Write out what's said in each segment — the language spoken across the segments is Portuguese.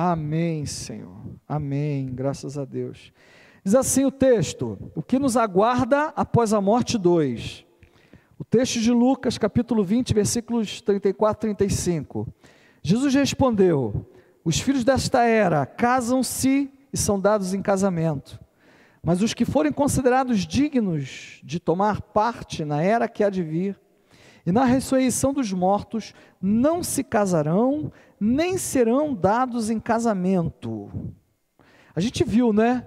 Amém, Senhor. Amém. Graças a Deus. Diz assim o texto: O que nos aguarda após a morte 2. O texto de Lucas, capítulo 20, versículos 34 e 35. Jesus respondeu: Os filhos desta era casam-se e são dados em casamento. Mas os que forem considerados dignos de tomar parte na era que há de vir, e na ressurreição dos mortos, não se casarão, nem serão dados em casamento. A gente viu, né?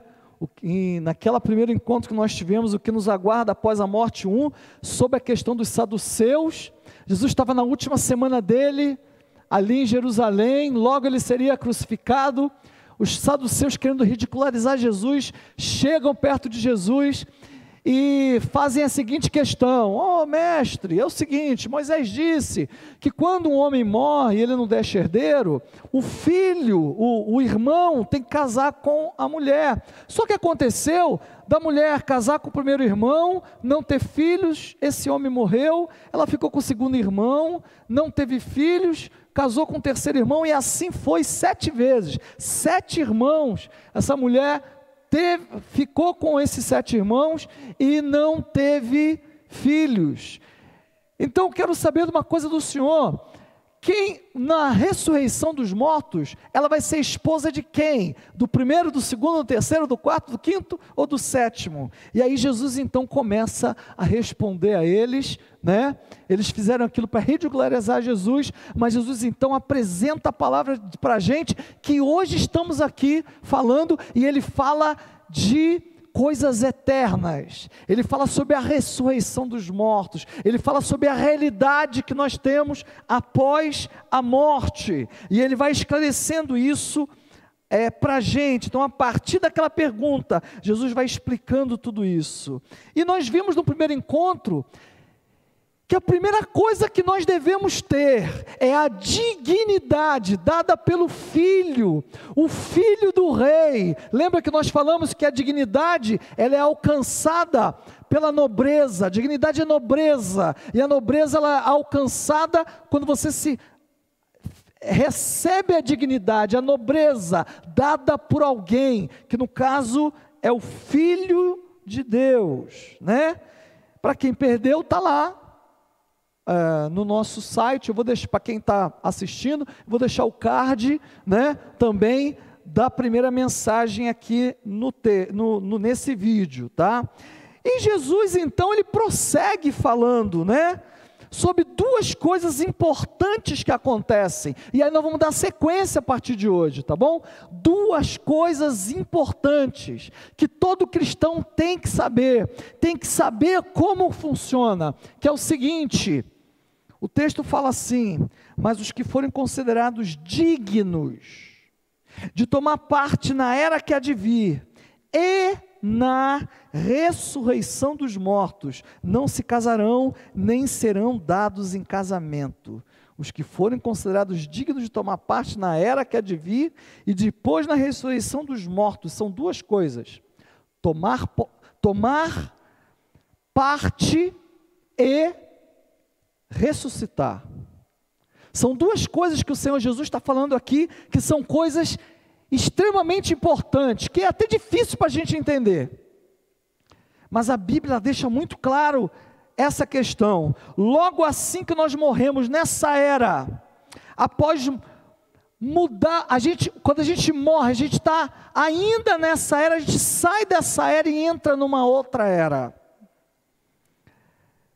Naquela primeiro encontro que nós tivemos, o que nos aguarda após a morte 1, sobre a questão dos saduceus. Jesus estava na última semana dele, ali em Jerusalém, logo ele seria crucificado. Os saduceus, querendo ridicularizar Jesus, chegam perto de Jesus e fazem a seguinte questão: Ó oh, mestre, é o seguinte, Moisés disse que quando um homem morre e ele não deixa herdeiro, o filho, o, o irmão, tem que casar com a mulher. Só que aconteceu da mulher casar com o primeiro irmão, não ter filhos, esse homem morreu, ela ficou com o segundo irmão, não teve filhos, casou com o terceiro irmão e assim foi sete vezes. Sete irmãos, essa mulher teve, ficou com esses sete irmãos e não teve filhos. Então quero saber de uma coisa do Senhor. Quem na ressurreição dos mortos, ela vai ser esposa de quem? Do primeiro, do segundo, do terceiro, do quarto, do quinto ou do sétimo? E aí Jesus então começa a responder a eles, né? Eles fizeram aquilo para ridicularizar Jesus, mas Jesus então apresenta a palavra para a gente que hoje estamos aqui falando e ele fala de coisas eternas, ele fala sobre a ressurreição dos mortos, ele fala sobre a realidade que nós temos após a morte, e ele vai esclarecendo isso é, para a gente. Então, a partir daquela pergunta, Jesus vai explicando tudo isso. E nós vimos no primeiro encontro que a primeira coisa que nós devemos ter é a dignidade dada pelo filho, o filho do rei. Lembra que nós falamos que a dignidade ela é alcançada pela nobreza. Dignidade é nobreza e a nobreza ela é alcançada quando você se recebe a dignidade, a nobreza dada por alguém, que no caso é o filho de Deus, né? Para quem perdeu, está lá, Uh, no nosso site, eu vou deixar para quem está assistindo, vou deixar o card, né, também da primeira mensagem aqui no, te, no, no, nesse vídeo, tá? E Jesus então ele prossegue falando, né, sobre duas coisas importantes que acontecem. E aí nós vamos dar sequência a partir de hoje, tá bom? Duas coisas importantes que todo cristão tem que saber, tem que saber como funciona, que é o seguinte: o texto fala assim: mas os que forem considerados dignos de tomar parte na era que há de vir e na ressurreição dos mortos, não se casarão nem serão dados em casamento. Os que forem considerados dignos de tomar parte na era que há de vir e depois na ressurreição dos mortos, são duas coisas: tomar, tomar parte e ressuscitar. São duas coisas que o Senhor Jesus está falando aqui, que são coisas extremamente importantes, que é até difícil para a gente entender. Mas a Bíblia deixa muito claro essa questão. Logo assim que nós morremos nessa era, após mudar, a gente, quando a gente morre, a gente está ainda nessa era, a gente sai dessa era e entra numa outra era.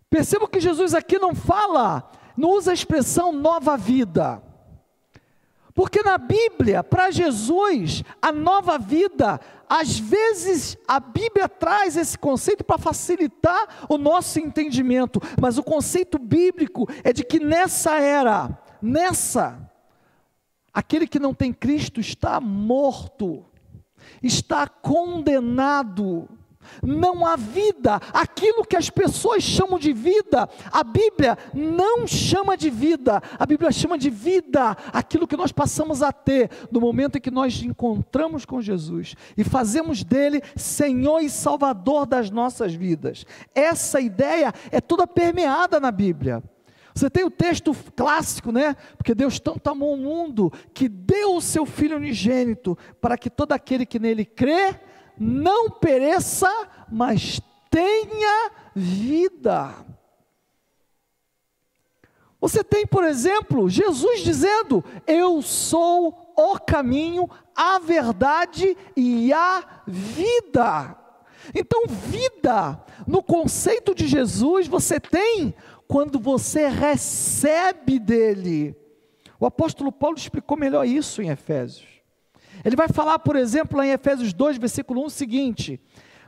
Perceba que Jesus aqui não fala, não usa a expressão nova vida. Porque na Bíblia, para Jesus, a nova vida, às vezes a Bíblia traz esse conceito para facilitar o nosso entendimento, mas o conceito bíblico é de que nessa era, nessa, aquele que não tem Cristo está morto, está condenado não há vida, aquilo que as pessoas chamam de vida, a Bíblia não chama de vida, a Bíblia chama de vida aquilo que nós passamos a ter no momento em que nós encontramos com Jesus e fazemos dele Senhor e Salvador das nossas vidas. Essa ideia é toda permeada na Bíblia. Você tem o texto clássico, né? Porque Deus tanto amou o mundo que deu o seu Filho unigênito para que todo aquele que nele crê não pereça, mas tenha vida. Você tem, por exemplo, Jesus dizendo: Eu sou o caminho, a verdade e a vida. Então, vida, no conceito de Jesus, você tem quando você recebe dele. O apóstolo Paulo explicou melhor isso em Efésios. Ele vai falar, por exemplo, lá em Efésios 2, versículo 1, o seguinte: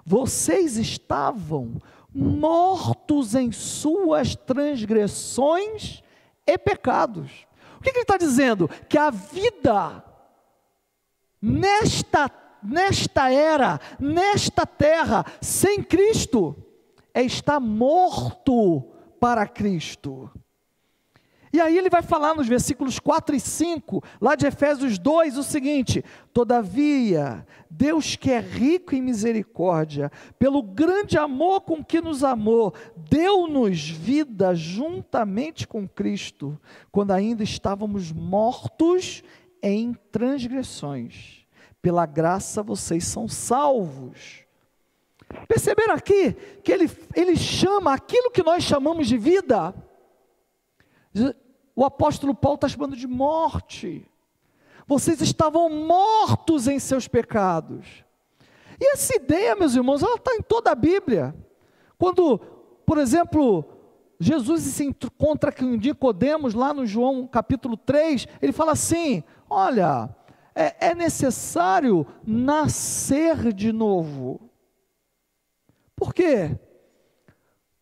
Vocês estavam mortos em suas transgressões e pecados. O que, que ele está dizendo? Que a vida nesta, nesta era, nesta terra, sem Cristo, é estar morto para Cristo. E aí ele vai falar nos versículos 4 e 5, lá de Efésios 2, o seguinte: Todavia, Deus que é rico em misericórdia, pelo grande amor com que nos amou, deu-nos vida juntamente com Cristo, quando ainda estávamos mortos em transgressões. Pela graça vocês são salvos. Perceberam aqui que ele, ele chama aquilo que nós chamamos de vida, o apóstolo Paulo está chamando de morte. Vocês estavam mortos em seus pecados. E essa ideia, meus irmãos, ela está em toda a Bíblia. Quando, por exemplo, Jesus se encontra com Nicodemos lá no João capítulo 3, ele fala assim: olha, é, é necessário nascer de novo. Por quê?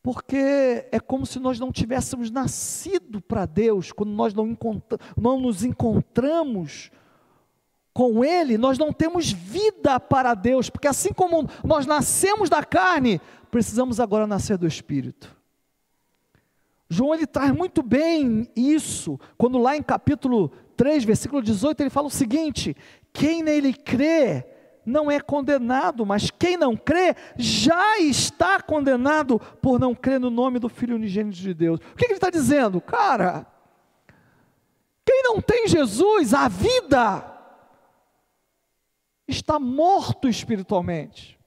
Porque é como se nós não tivéssemos nascido para Deus, quando nós não, não nos encontramos com Ele, nós não temos vida para Deus, porque assim como nós nascemos da carne, precisamos agora nascer do Espírito. João ele traz muito bem isso, quando lá em capítulo 3, versículo 18, ele fala o seguinte: quem nele crê, não é condenado, mas quem não crê já está condenado por não crer no nome do Filho unigênito de Deus. O que ele está dizendo? Cara, quem não tem Jesus, a vida, está morto espiritualmente,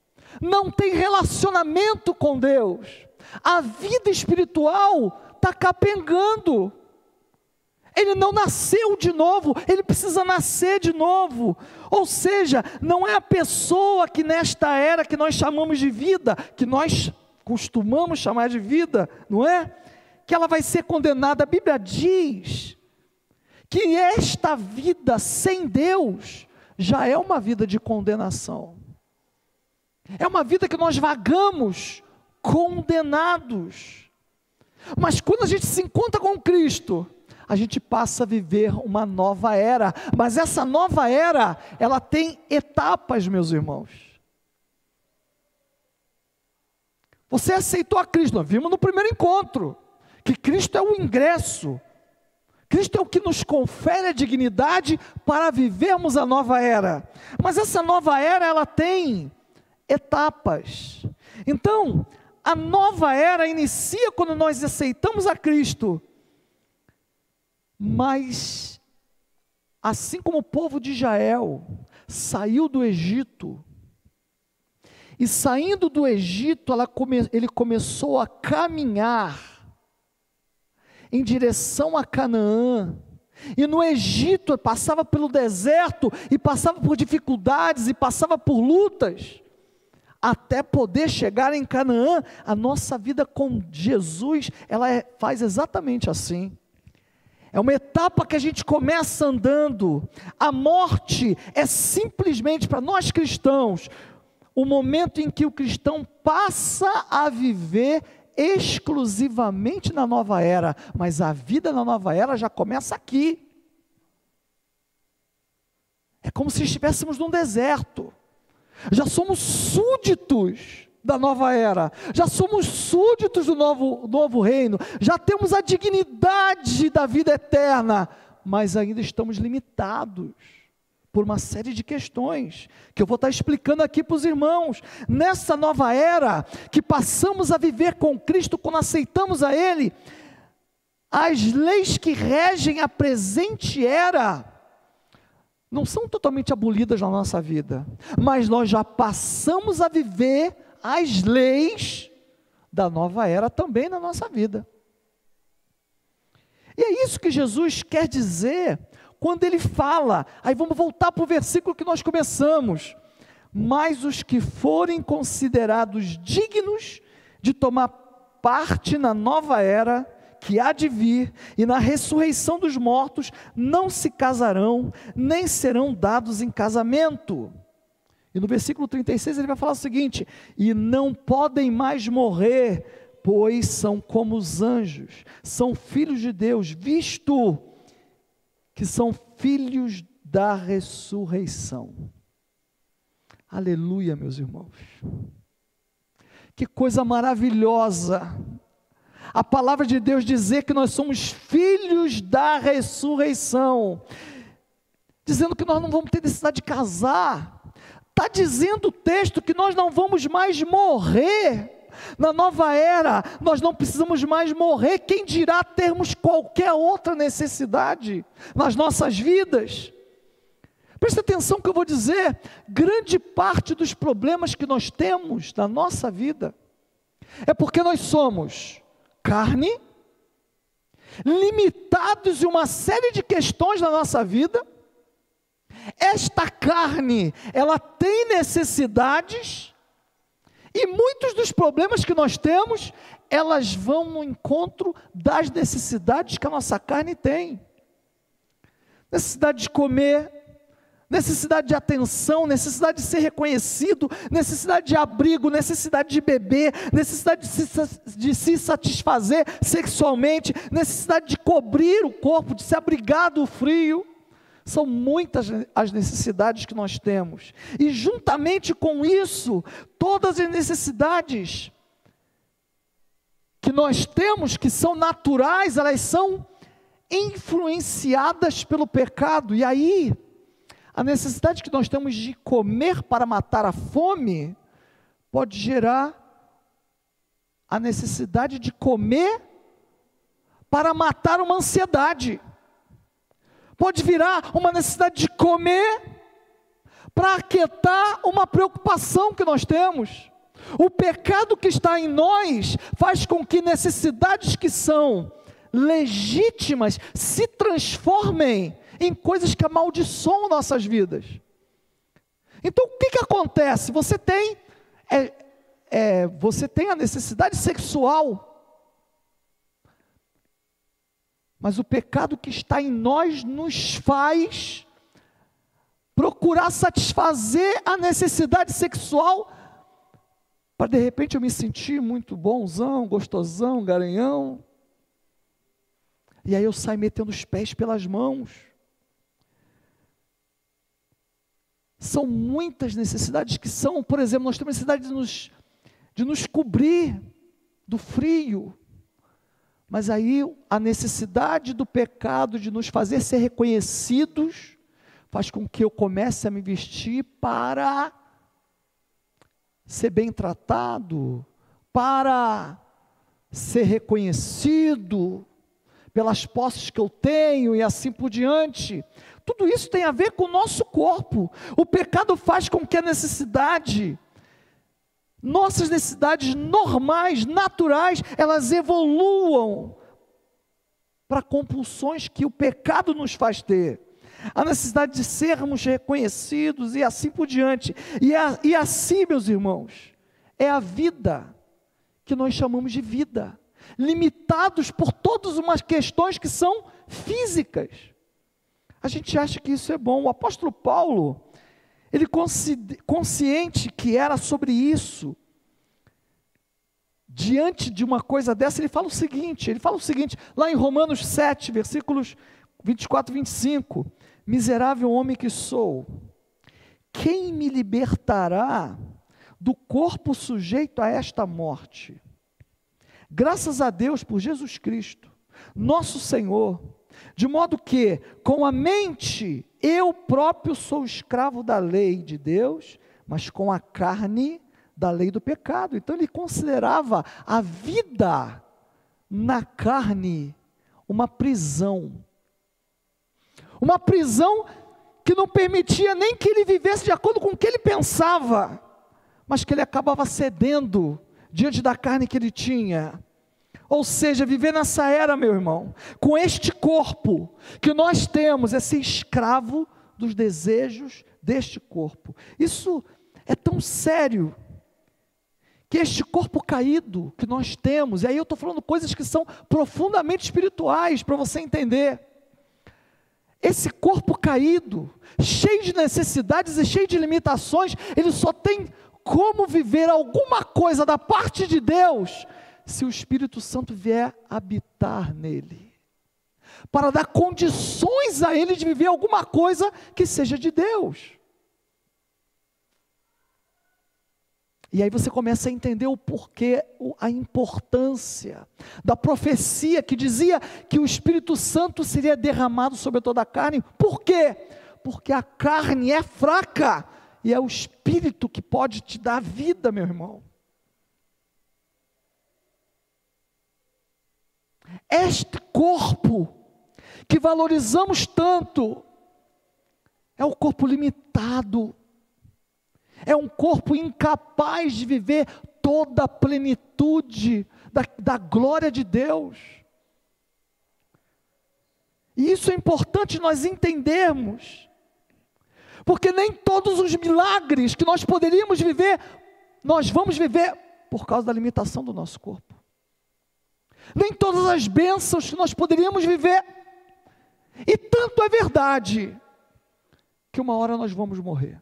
não tem relacionamento com Deus, a vida espiritual está capengando ele não nasceu de novo, ele precisa nascer de novo. Ou seja, não é a pessoa que nesta era que nós chamamos de vida, que nós costumamos chamar de vida, não é? Que ela vai ser condenada. A Bíblia diz que esta vida sem Deus já é uma vida de condenação. É uma vida que nós vagamos condenados. Mas quando a gente se encontra com Cristo, a gente passa a viver uma nova era. Mas essa nova era, ela tem etapas, meus irmãos. Você aceitou a Cristo, nós vimos no primeiro encontro, que Cristo é o ingresso. Cristo é o que nos confere a dignidade para vivermos a nova era. Mas essa nova era, ela tem etapas. Então, a nova era inicia quando nós aceitamos a Cristo mas, assim como o povo de Israel saiu do Egito, e saindo do Egito, come, ele começou a caminhar em direção a Canaã. E no Egito passava pelo deserto, e passava por dificuldades, e passava por lutas, até poder chegar em Canaã. A nossa vida com Jesus, ela é, faz exatamente assim. É uma etapa que a gente começa andando. A morte é simplesmente para nós cristãos o momento em que o cristão passa a viver exclusivamente na nova era, mas a vida na nova era já começa aqui. É como se estivéssemos num deserto. Já somos súditos da nova era, já somos súditos do novo, novo reino, já temos a dignidade da vida eterna, mas ainda estamos limitados por uma série de questões que eu vou estar explicando aqui para os irmãos. Nessa nova era que passamos a viver com Cristo quando aceitamos a Ele, as leis que regem a presente era não são totalmente abolidas na nossa vida, mas nós já passamos a viver as leis da nova era também na nossa vida. E é isso que Jesus quer dizer quando ele fala. Aí vamos voltar para o versículo que nós começamos. Mas os que forem considerados dignos de tomar parte na nova era que há de vir e na ressurreição dos mortos não se casarão, nem serão dados em casamento. E no versículo 36 ele vai falar o seguinte: e não podem mais morrer pois são como os anjos, são filhos de Deus, visto que são filhos da ressurreição. Aleluia, meus irmãos. Que coisa maravilhosa. A palavra de Deus dizer que nós somos filhos da ressurreição, dizendo que nós não vamos ter necessidade de casar. Está dizendo o texto que nós não vamos mais morrer na nova era, nós não precisamos mais morrer, quem dirá termos qualquer outra necessidade nas nossas vidas? Preste atenção que eu vou dizer: grande parte dos problemas que nós temos na nossa vida é porque nós somos carne, limitados em uma série de questões na nossa vida. Esta carne, ela tem necessidades e muitos dos problemas que nós temos, elas vão no encontro das necessidades que a nossa carne tem. Necessidade de comer, necessidade de atenção, necessidade de ser reconhecido, necessidade de abrigo, necessidade de beber, necessidade de se, de se satisfazer sexualmente, necessidade de cobrir o corpo, de se abrigar do frio. São muitas as necessidades que nós temos, e juntamente com isso, todas as necessidades que nós temos, que são naturais, elas são influenciadas pelo pecado, e aí, a necessidade que nós temos de comer para matar a fome, pode gerar a necessidade de comer para matar uma ansiedade pode virar uma necessidade de comer para aquietar uma preocupação que nós temos. O pecado que está em nós faz com que necessidades que são legítimas se transformem em coisas que amaldiçoam nossas vidas. Então o que, que acontece? Você tem, é, é, você tem a necessidade sexual Mas o pecado que está em nós nos faz procurar satisfazer a necessidade sexual para de repente eu me sentir muito bonzão, gostosão, garanhão. E aí eu saio metendo os pés pelas mãos. São muitas necessidades que são, por exemplo, nós temos necessidade de nos, de nos cobrir do frio, mas aí a necessidade do pecado de nos fazer ser reconhecidos faz com que eu comece a me vestir para ser bem tratado, para ser reconhecido pelas posses que eu tenho e assim por diante. Tudo isso tem a ver com o nosso corpo. O pecado faz com que a necessidade nossas necessidades normais, naturais, elas evoluam para compulsões que o pecado nos faz ter. A necessidade de sermos reconhecidos e assim por diante. E, a, e assim, meus irmãos, é a vida que nós chamamos de vida, limitados por todas umas questões que são físicas. A gente acha que isso é bom. O apóstolo Paulo, ele consciente que era sobre isso, diante de uma coisa dessa, ele fala o seguinte: ele fala o seguinte, lá em Romanos 7, versículos 24 e 25: Miserável homem que sou, quem me libertará do corpo sujeito a esta morte? Graças a Deus por Jesus Cristo, nosso Senhor, de modo que, com a mente, eu próprio sou escravo da lei de Deus, mas com a carne da lei do pecado. Então ele considerava a vida na carne uma prisão. Uma prisão que não permitia nem que ele vivesse de acordo com o que ele pensava, mas que ele acabava cedendo diante da carne que ele tinha. Ou seja, viver nessa era, meu irmão, com este corpo que nós temos, é ser escravo dos desejos deste corpo. Isso é tão sério que este corpo caído que nós temos, e aí eu estou falando coisas que são profundamente espirituais para você entender. Esse corpo caído, cheio de necessidades e cheio de limitações, ele só tem como viver alguma coisa da parte de Deus se o Espírito Santo vier habitar nele, para dar condições a ele de viver alguma coisa que seja de Deus. E aí você começa a entender o porquê, a importância da profecia que dizia que o Espírito Santo seria derramado sobre toda a carne. Por quê? Porque a carne é fraca e é o Espírito que pode te dar vida, meu irmão. Este corpo que valorizamos tanto é o corpo limitado, é um corpo incapaz de viver toda a plenitude da, da glória de Deus. E isso é importante nós entendermos, porque nem todos os milagres que nós poderíamos viver, nós vamos viver por causa da limitação do nosso corpo. Nem todas as bênçãos que nós poderíamos viver, e tanto é verdade, que uma hora nós vamos morrer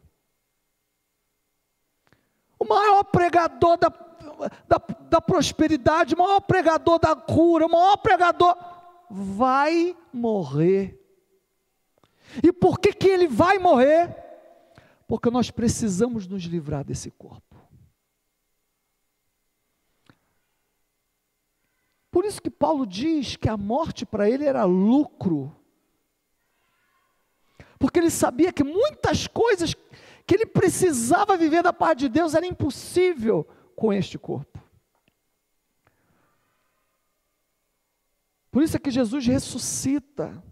o maior pregador da, da, da prosperidade, o maior pregador da cura, o maior pregador, vai morrer. E por que, que ele vai morrer? Porque nós precisamos nos livrar desse corpo. Por isso que Paulo diz que a morte para ele era lucro. Porque ele sabia que muitas coisas que ele precisava viver da parte de Deus era impossível com este corpo. Por isso é que Jesus ressuscita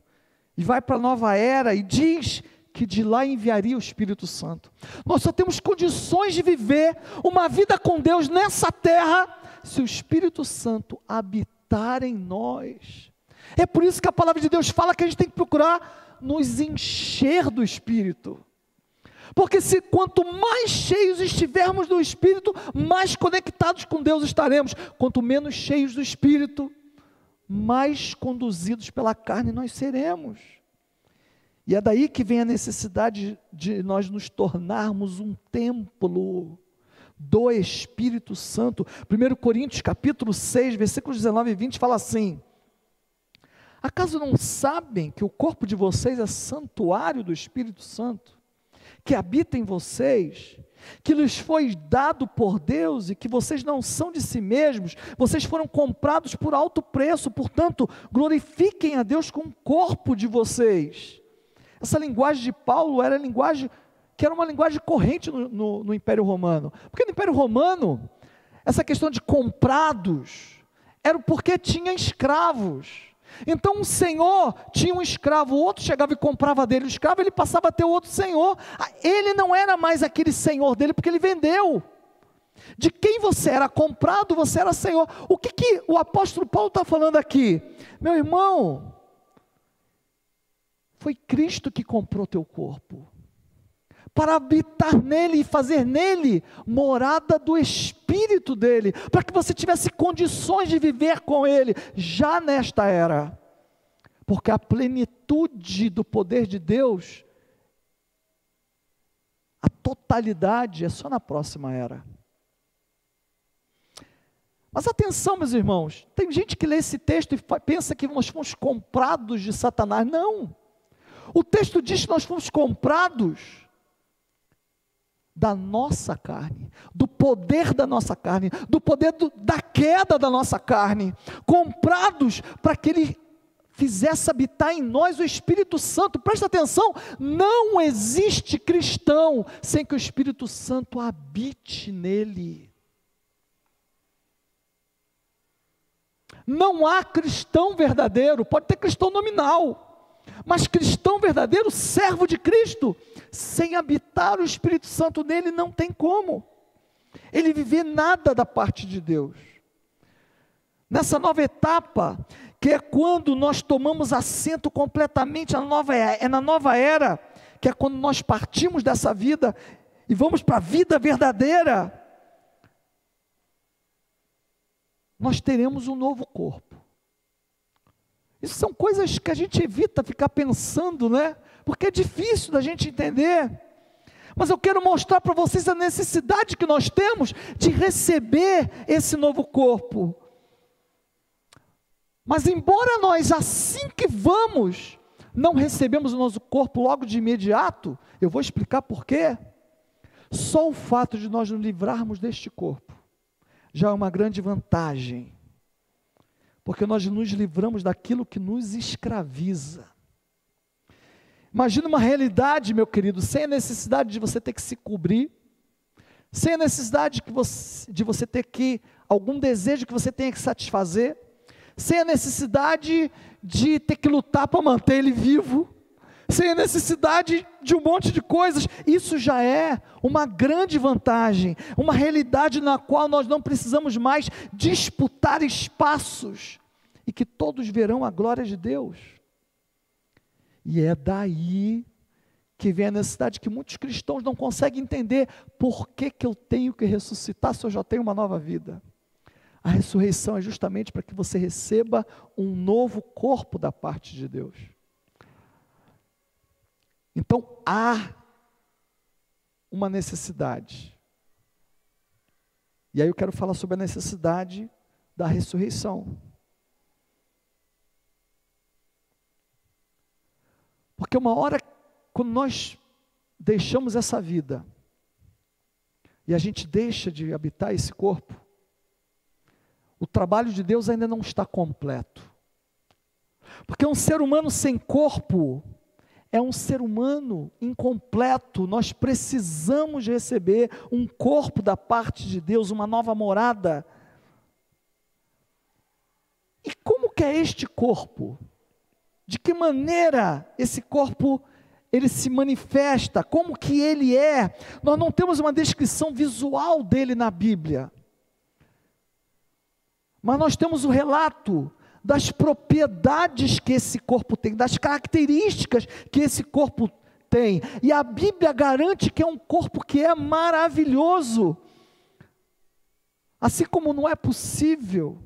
e vai para a nova era e diz que de lá enviaria o Espírito Santo. Nós só temos condições de viver uma vida com Deus nessa terra se o Espírito Santo habitar em nós. É por isso que a palavra de Deus fala que a gente tem que procurar nos encher do Espírito. Porque se quanto mais cheios estivermos do Espírito, mais conectados com Deus estaremos. Quanto menos cheios do Espírito, mais conduzidos pela carne nós seremos. E é daí que vem a necessidade de nós nos tornarmos um templo do Espírito Santo. 1 Coríntios capítulo 6, versículos 19 e 20 fala assim: Acaso não sabem que o corpo de vocês é santuário do Espírito Santo? que habita em vocês, que lhes foi dado por Deus e que vocês não são de si mesmos, vocês foram comprados por alto preço, portanto, glorifiquem a Deus com o corpo de vocês. Essa linguagem de Paulo era a linguagem que era uma linguagem corrente no, no, no Império Romano, porque no Império Romano, essa questão de comprados era porque tinha escravos. Então um senhor tinha um escravo, o outro chegava e comprava dele o escravo, ele passava a ter outro senhor. Ah, ele não era mais aquele senhor dele porque ele vendeu. De quem você era comprado, você era senhor. O que, que o apóstolo Paulo está falando aqui? Meu irmão, foi Cristo que comprou teu corpo para habitar nele e fazer nele morada do espírito dele, para que você tivesse condições de viver com ele já nesta era. Porque a plenitude do poder de Deus, a totalidade é só na próxima era. Mas atenção, meus irmãos, tem gente que lê esse texto e pensa que nós fomos comprados de Satanás. Não. O texto diz que nós fomos comprados da nossa carne, do poder da nossa carne, do poder do, da queda da nossa carne, comprados para que Ele fizesse habitar em nós o Espírito Santo. Presta atenção, não existe cristão sem que o Espírito Santo habite nele. Não há cristão verdadeiro, pode ter cristão nominal, mas cristão verdadeiro, servo de Cristo, sem habitar o Espírito Santo nele, não tem como ele viver nada da parte de Deus. Nessa nova etapa, que é quando nós tomamos assento completamente na nova é na nova era, que é quando nós partimos dessa vida e vamos para a vida verdadeira. Nós teremos um novo corpo. Isso são coisas que a gente evita ficar pensando, né? Porque é difícil da gente entender. Mas eu quero mostrar para vocês a necessidade que nós temos de receber esse novo corpo. Mas embora nós assim que vamos, não recebemos o nosso corpo logo de imediato, eu vou explicar por quê. Só o fato de nós nos livrarmos deste corpo já é uma grande vantagem, porque nós nos livramos daquilo que nos escraviza. Imagina uma realidade, meu querido, sem a necessidade de você ter que se cobrir, sem a necessidade de você, de você ter que, algum desejo que você tenha que satisfazer, sem a necessidade de ter que lutar para manter ele vivo, sem a necessidade de um monte de coisas. Isso já é uma grande vantagem, uma realidade na qual nós não precisamos mais disputar espaços e que todos verão a glória de Deus. E é daí que vem a necessidade que muitos cristãos não conseguem entender por que, que eu tenho que ressuscitar se eu já tenho uma nova vida. A ressurreição é justamente para que você receba um novo corpo da parte de Deus. Então há uma necessidade. E aí eu quero falar sobre a necessidade da ressurreição. Porque uma hora, quando nós deixamos essa vida, e a gente deixa de habitar esse corpo, o trabalho de Deus ainda não está completo. Porque um ser humano sem corpo, é um ser humano incompleto. Nós precisamos receber um corpo da parte de Deus, uma nova morada. E como que é este corpo? De que maneira esse corpo ele se manifesta? Como que ele é? Nós não temos uma descrição visual dele na Bíblia. Mas nós temos o relato das propriedades que esse corpo tem, das características que esse corpo tem. E a Bíblia garante que é um corpo que é maravilhoso. Assim como não é possível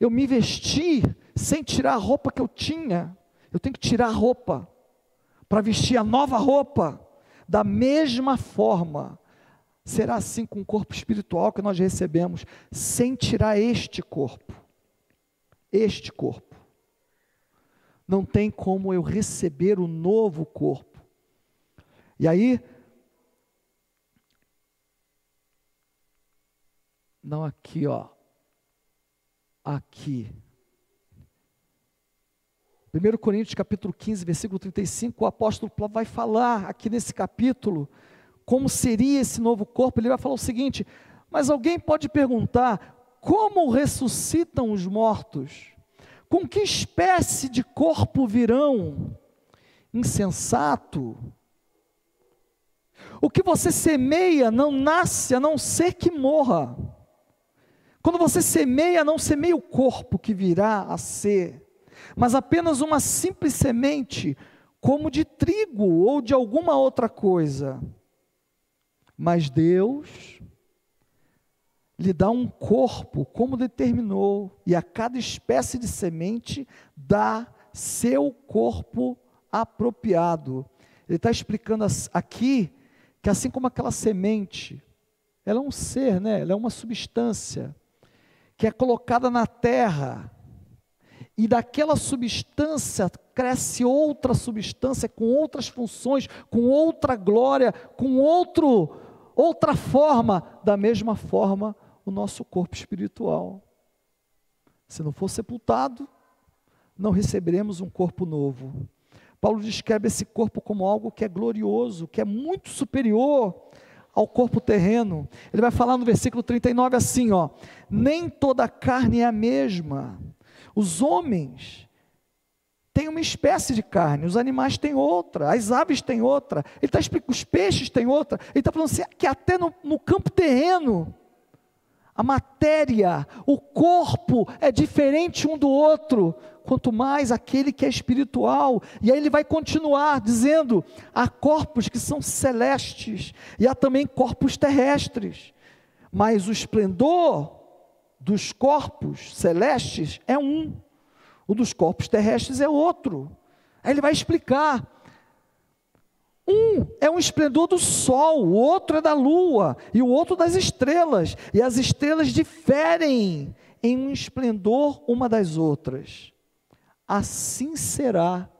eu me vestir sem tirar a roupa que eu tinha, eu tenho que tirar a roupa para vestir a nova roupa. Da mesma forma, será assim com o corpo espiritual que nós recebemos, sem tirar este corpo este corpo. Não tem como eu receber o novo corpo. E aí, não aqui, ó. Aqui. 1 Coríntios capítulo 15, versículo 35, o apóstolo Paulo vai falar aqui nesse capítulo como seria esse novo corpo. Ele vai falar o seguinte: mas alguém pode perguntar, como ressuscitam os mortos? Com que espécie de corpo virão? Insensato. O que você semeia não nasce a não ser que morra. Quando você semeia, não semeia o corpo que virá a ser, mas apenas uma simples semente, como de trigo ou de alguma outra coisa. Mas Deus lhe dá um corpo como determinou, e a cada espécie de semente dá seu corpo apropriado. Ele está explicando aqui que assim como aquela semente, ela é um ser, né? ela é uma substância que é colocada na terra, e daquela substância cresce outra substância com outras funções, com outra glória, com outro outra forma, da mesma forma o nosso corpo espiritual. Se não for sepultado, não receberemos um corpo novo. Paulo descreve esse corpo como algo que é glorioso, que é muito superior ao corpo terreno. Ele vai falar no versículo 39 assim, ó: "Nem toda carne é a mesma, Os homens têm uma espécie de carne, os animais têm outra, as aves têm outra, ele está explicando, os peixes têm outra. Ele está falando assim, que até no, no campo terreno, a matéria, o corpo é diferente um do outro, quanto mais aquele que é espiritual. E aí ele vai continuar dizendo: há corpos que são celestes e há também corpos terrestres, mas o esplendor dos corpos celestes é um, o dos corpos terrestres é outro. Aí ele vai explicar. Um é um esplendor do sol, o outro é da lua, e o outro das estrelas, e as estrelas diferem em um esplendor uma das outras. Assim será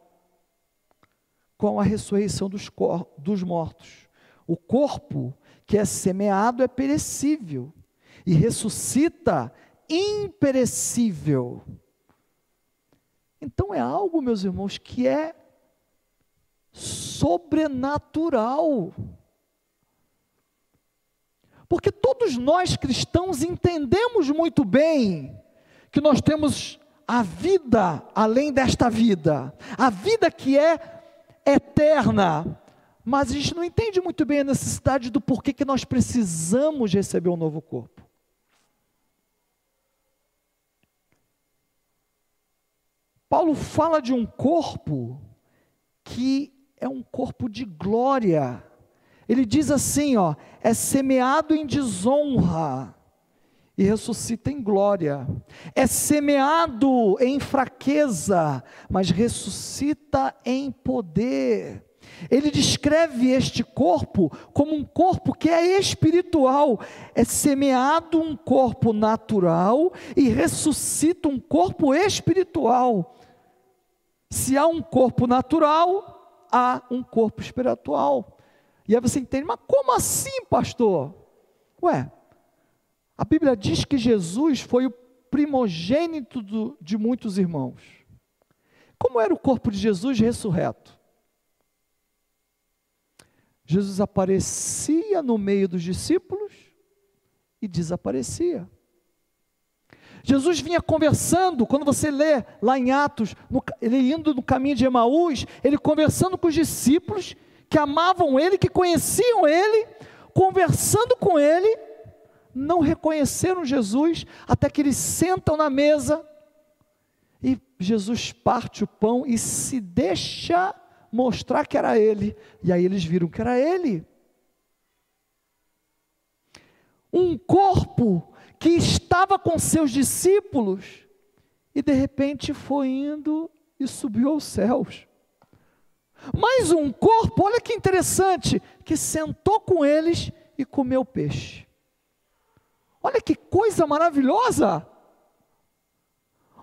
com a ressurreição dos, dos mortos. O corpo que é semeado é perecível, e ressuscita imperecível. Então é algo, meus irmãos, que é sobrenatural. Porque todos nós cristãos entendemos muito bem que nós temos a vida além desta vida, a vida que é eterna, mas a gente não entende muito bem a necessidade do porquê que nós precisamos receber um novo corpo. Paulo fala de um corpo que é um corpo de glória. Ele diz assim, ó, é semeado em desonra e ressuscita em glória. É semeado em fraqueza, mas ressuscita em poder. Ele descreve este corpo como um corpo que é espiritual. É semeado um corpo natural e ressuscita um corpo espiritual. Se há um corpo natural, há um corpo espiritual. E aí você entende, mas como assim, pastor? Ué, a Bíblia diz que Jesus foi o primogênito do, de muitos irmãos. Como era o corpo de Jesus ressurreto? Jesus aparecia no meio dos discípulos e desaparecia. Jesus vinha conversando, quando você lê lá em Atos, no, ele indo no caminho de Emaús, ele conversando com os discípulos que amavam ele, que conheciam ele, conversando com ele, não reconheceram Jesus, até que eles sentam na mesa e Jesus parte o pão e se deixa mostrar que era ele, e aí eles viram que era ele. Um corpo que estava com seus discípulos e de repente foi indo e subiu aos céus. Mais um corpo, olha que interessante, que sentou com eles e comeu peixe. Olha que coisa maravilhosa!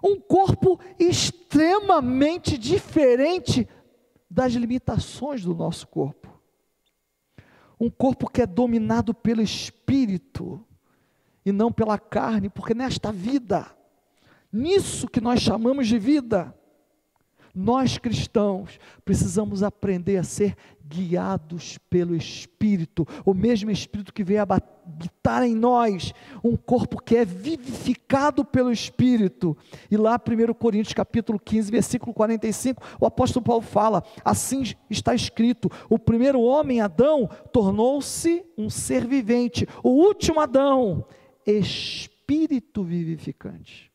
Um corpo extremamente diferente das limitações do nosso corpo. Um corpo que é dominado pelo espírito e não pela carne, porque nesta vida, nisso que nós chamamos de vida, nós cristãos precisamos aprender a ser guiados pelo Espírito, o mesmo Espírito que veio habitar em nós, um corpo que é vivificado pelo Espírito. E lá, 1 Coríntios capítulo 15, versículo 45, o apóstolo Paulo fala: assim está escrito: o primeiro homem, Adão, tornou-se um ser vivente, o último Adão espírito vivificante.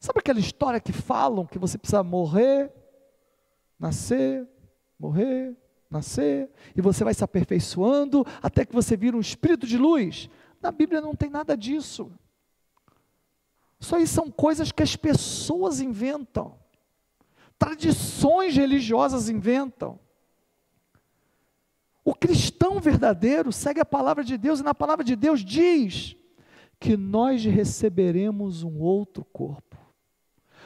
Sabe aquela história que falam que você precisa morrer, nascer, morrer, nascer, e você vai se aperfeiçoando até que você vira um espírito de luz? Na Bíblia não tem nada disso. Isso aí são coisas que as pessoas inventam, tradições religiosas inventam. O cristão verdadeiro segue a palavra de Deus e na palavra de Deus diz que nós receberemos um outro corpo.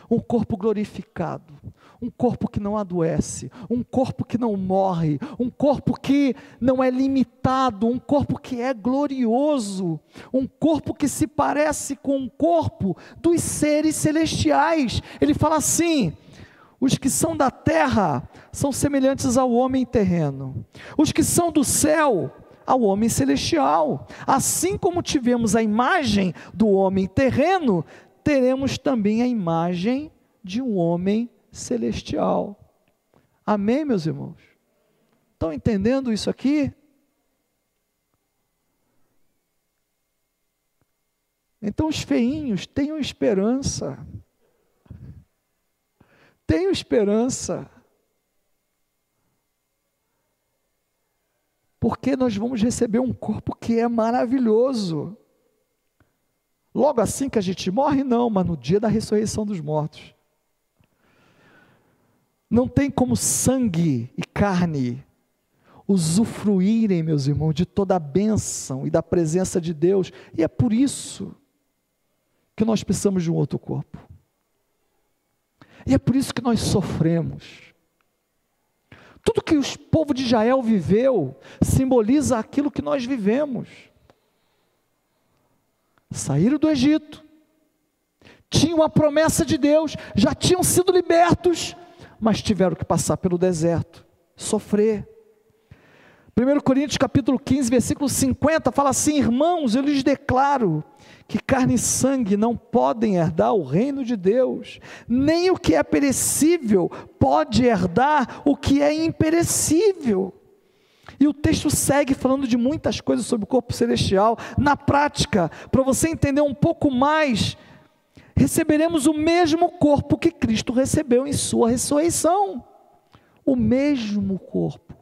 Um corpo glorificado, um corpo que não adoece, um corpo que não morre, um corpo que não é limitado, um corpo que é glorioso, um corpo que se parece com o corpo dos seres celestiais. Ele fala assim: os que são da terra são semelhantes ao homem terreno. Os que são do céu ao homem celestial. Assim como tivemos a imagem do homem terreno, teremos também a imagem de um homem celestial. Amém, meus irmãos? Estão entendendo isso aqui? Então, os feinhos tenham esperança. Tenham esperança. Porque nós vamos receber um corpo que é maravilhoso. Logo assim que a gente morre, não, mas no dia da ressurreição dos mortos. Não tem como sangue e carne usufruírem, meus irmãos, de toda a bênção e da presença de Deus, e é por isso que nós precisamos de um outro corpo. E é por isso que nós sofremos. Tudo que o povo de Israel viveu simboliza aquilo que nós vivemos. Saíram do Egito, tinham a promessa de Deus, já tinham sido libertos, mas tiveram que passar pelo deserto, sofrer. 1 Coríntios capítulo 15, versículo 50 fala assim: "Irmãos, eu lhes declaro que carne e sangue não podem herdar o reino de Deus, nem o que é perecível pode herdar o que é imperecível." E o texto segue falando de muitas coisas sobre o corpo celestial. Na prática, para você entender um pouco mais, receberemos o mesmo corpo que Cristo recebeu em sua ressurreição. O mesmo corpo.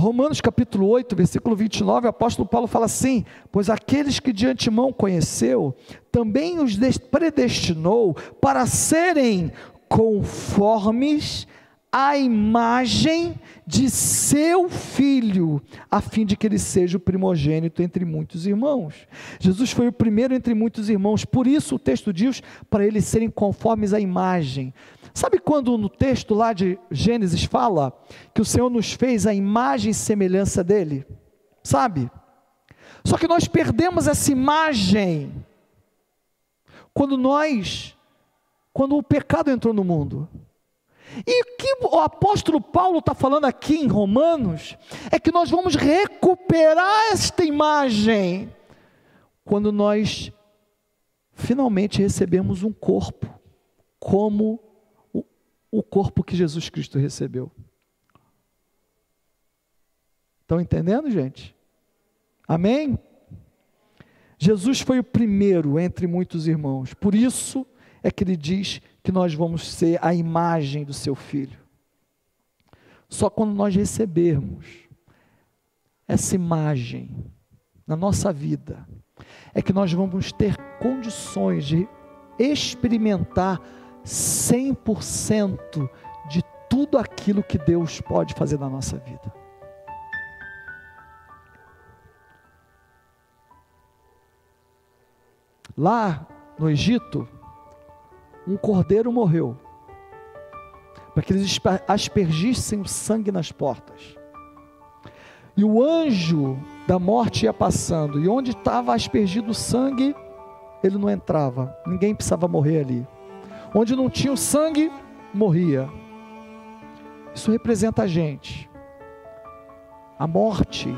Romanos capítulo 8, versículo 29, o apóstolo Paulo fala assim: Pois aqueles que de antemão conheceu, também os predestinou para serem conformes a imagem de seu filho, a fim de que ele seja o primogênito entre muitos irmãos. Jesus foi o primeiro entre muitos irmãos, por isso o texto diz para eles serem conformes à imagem. Sabe quando no texto lá de Gênesis fala que o Senhor nos fez a imagem e semelhança dele? Sabe? Só que nós perdemos essa imagem quando nós, quando o pecado entrou no mundo. E o que o apóstolo Paulo está falando aqui em Romanos é que nós vamos recuperar esta imagem quando nós finalmente recebemos um corpo, como o, corpo que Jesus Cristo recebeu. Estão entendendo, gente? Amém? Jesus foi o primeiro entre muitos irmãos, por isso é que ele diz que nós vamos ser a imagem do seu filho. Só quando nós recebermos essa imagem na nossa vida, é que nós vamos ter condições de experimentar 100% de tudo aquilo que Deus pode fazer na nossa vida. Lá no Egito, um cordeiro morreu, para que eles aspergissem o sangue nas portas. E o anjo da morte ia passando, e onde estava aspergido o sangue, ele não entrava, ninguém precisava morrer ali. Onde não tinha o sangue, morria. Isso representa a gente. A morte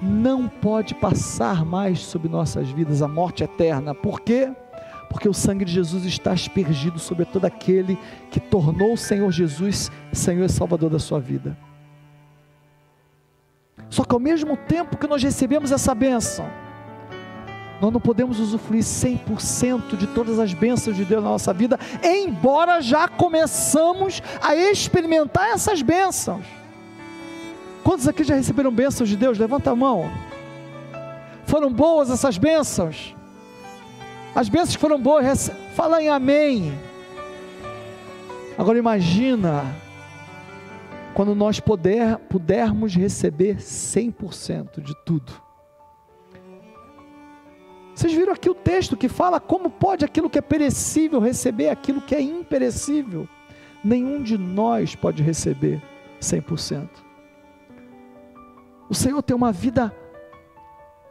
não pode passar mais sobre nossas vidas, a morte eterna. Por quê? porque o sangue de Jesus está aspergido sobre todo aquele que tornou o Senhor Jesus Senhor e Salvador da sua vida. Só que ao mesmo tempo que nós recebemos essa bênção, nós não podemos usufruir 100% de todas as bênçãos de Deus na nossa vida, embora já começamos a experimentar essas bênçãos. Quantos aqui já receberam bênçãos de Deus? Levanta a mão. Foram boas essas bênçãos? As bênçãos foram boas, fala em amém. Agora imagina quando nós puder, pudermos receber 100% de tudo. Vocês viram aqui o texto que fala como pode aquilo que é perecível receber aquilo que é imperecível? Nenhum de nós pode receber 100%. O Senhor tem uma vida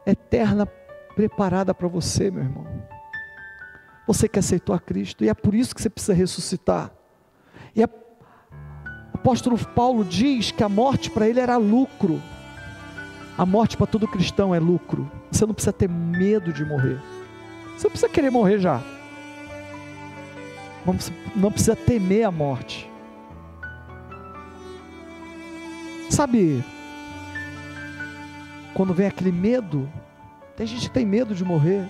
eterna preparada para você, meu irmão. Você que aceitou a Cristo, e é por isso que você precisa ressuscitar. E é apóstolo Paulo diz que a morte para ele era lucro. A morte para todo cristão é lucro. Você não precisa ter medo de morrer. Você não precisa querer morrer já. Não precisa temer a morte. Sabe, quando vem aquele medo, tem gente que tem medo de morrer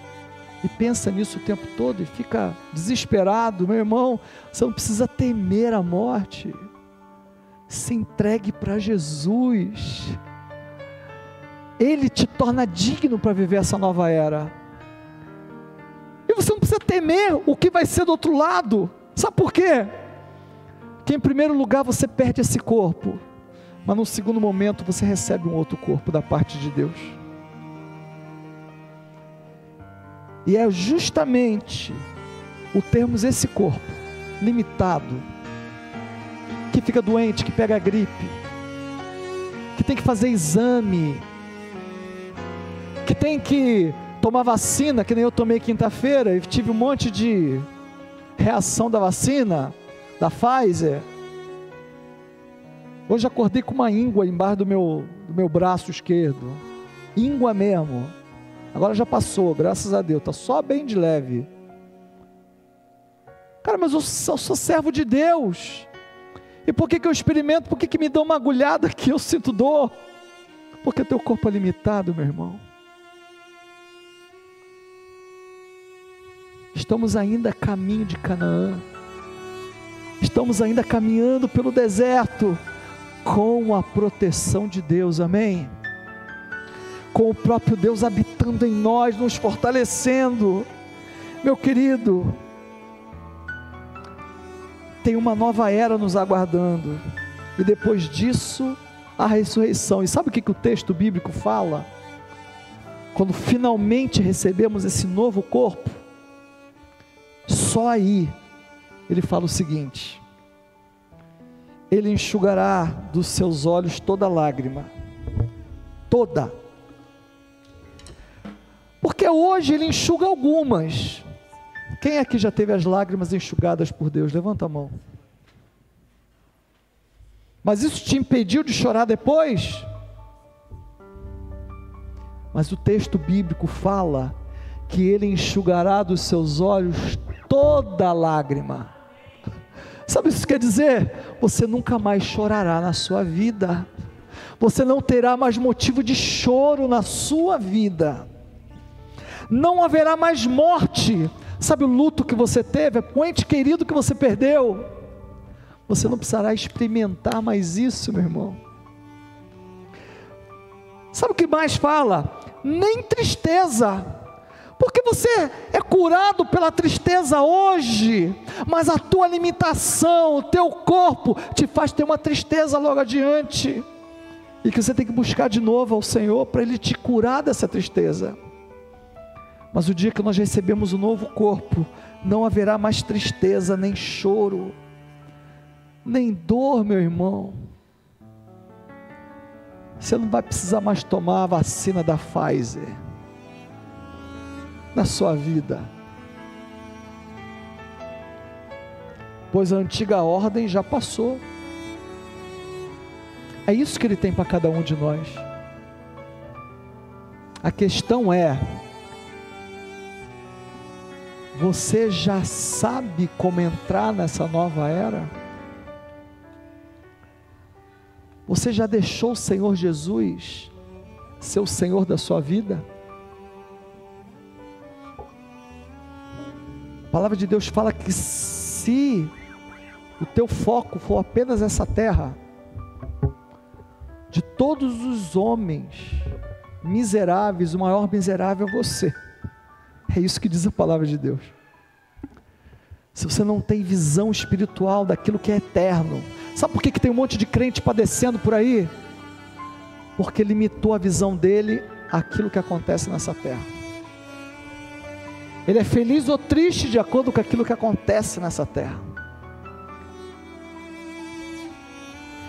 e pensa nisso o tempo todo e fica desesperado. Meu irmão, você não precisa temer a morte. Se entregue para Jesus. Ele te torna digno para viver essa nova era. E você não precisa temer o que vai ser do outro lado. Sabe por quê? Que em primeiro lugar você perde esse corpo, mas no segundo momento você recebe um outro corpo da parte de Deus. E é justamente o termos esse corpo limitado, que fica doente, que pega gripe, que tem que fazer exame, que tem que tomar vacina, que nem eu tomei quinta-feira e tive um monte de reação da vacina, da Pfizer. Hoje acordei com uma íngua embaixo do meu, do meu braço esquerdo. Íngua mesmo. Agora já passou, graças a Deus. Está só bem de leve. Cara, mas eu sou, sou servo de Deus. E por que, que eu experimento? Por que, que me dão uma agulhada que eu sinto dor? Porque teu corpo é limitado, meu irmão. Estamos ainda a caminho de Canaã. Estamos ainda caminhando pelo deserto com a proteção de Deus, amém? Com o próprio Deus habitando em nós, nos fortalecendo. Meu querido, tem uma nova era nos aguardando, e depois disso, a ressurreição. E sabe o que, que o texto bíblico fala? Quando finalmente recebemos esse novo corpo, só aí ele fala o seguinte: Ele enxugará dos seus olhos toda lágrima, toda. Porque hoje ele enxuga algumas. Quem aqui já teve as lágrimas enxugadas por Deus? Levanta a mão. Mas isso te impediu de chorar depois? Mas o texto bíblico fala que ele enxugará dos seus olhos toda lágrima. Sabe o que isso quer dizer? Você nunca mais chorará na sua vida. Você não terá mais motivo de choro na sua vida. Não haverá mais morte. Sabe o luto que você teve? É o ente querido que você perdeu. Você não precisará experimentar mais isso, meu irmão. Sabe o que mais fala? Nem tristeza porque você é curado pela tristeza hoje, mas a tua limitação, o teu corpo te faz ter uma tristeza logo adiante. E que você tem que buscar de novo ao Senhor para Ele te curar dessa tristeza. Mas o dia que nós recebemos o novo corpo, não haverá mais tristeza, nem choro, nem dor, meu irmão. Você não vai precisar mais tomar a vacina da Pfizer na sua vida. Pois a antiga ordem já passou. É isso que ele tem para cada um de nós. A questão é: você já sabe como entrar nessa nova era? Você já deixou o Senhor Jesus ser o Senhor da sua vida? Palavra de Deus fala que se o teu foco for apenas essa terra, de todos os homens miseráveis, o maior miserável é você. É isso que diz a palavra de Deus. Se você não tem visão espiritual daquilo que é eterno, sabe por que, que tem um monte de crente padecendo por aí? Porque limitou a visão dele àquilo que acontece nessa terra. Ele é feliz ou triste de acordo com aquilo que acontece nessa terra.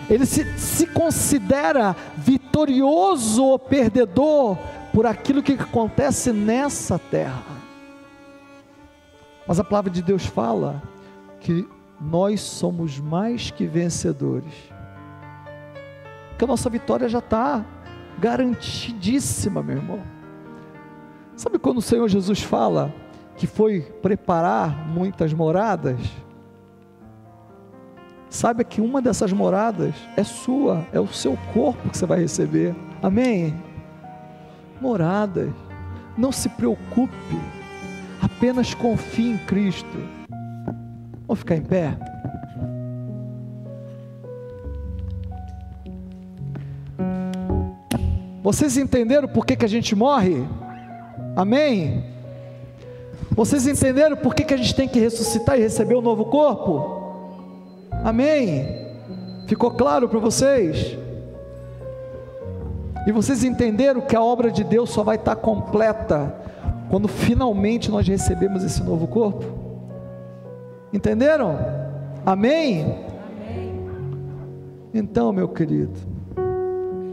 Ele se, se considera vitorioso ou perdedor por aquilo que acontece nessa terra. Mas a palavra de Deus fala que nós somos mais que vencedores que a nossa vitória já está garantidíssima, meu irmão. Sabe quando o Senhor Jesus fala que foi preparar muitas moradas? Saiba que uma dessas moradas é sua, é o seu corpo que você vai receber. Amém? Moradas. Não se preocupe, apenas confie em Cristo. Vamos ficar em pé? Vocês entenderam por que, que a gente morre? Amém? Vocês entenderam por que, que a gente tem que ressuscitar e receber o um novo corpo? Amém? Ficou claro para vocês? E vocês entenderam que a obra de Deus só vai estar completa quando finalmente nós recebemos esse novo corpo? Entenderam? Amém? Amém. Então, meu querido,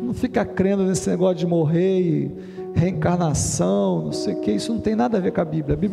não fica crendo nesse negócio de morrer e reencarnação, não sei o que, isso não tem nada a ver com a Bíblia. A Bíblia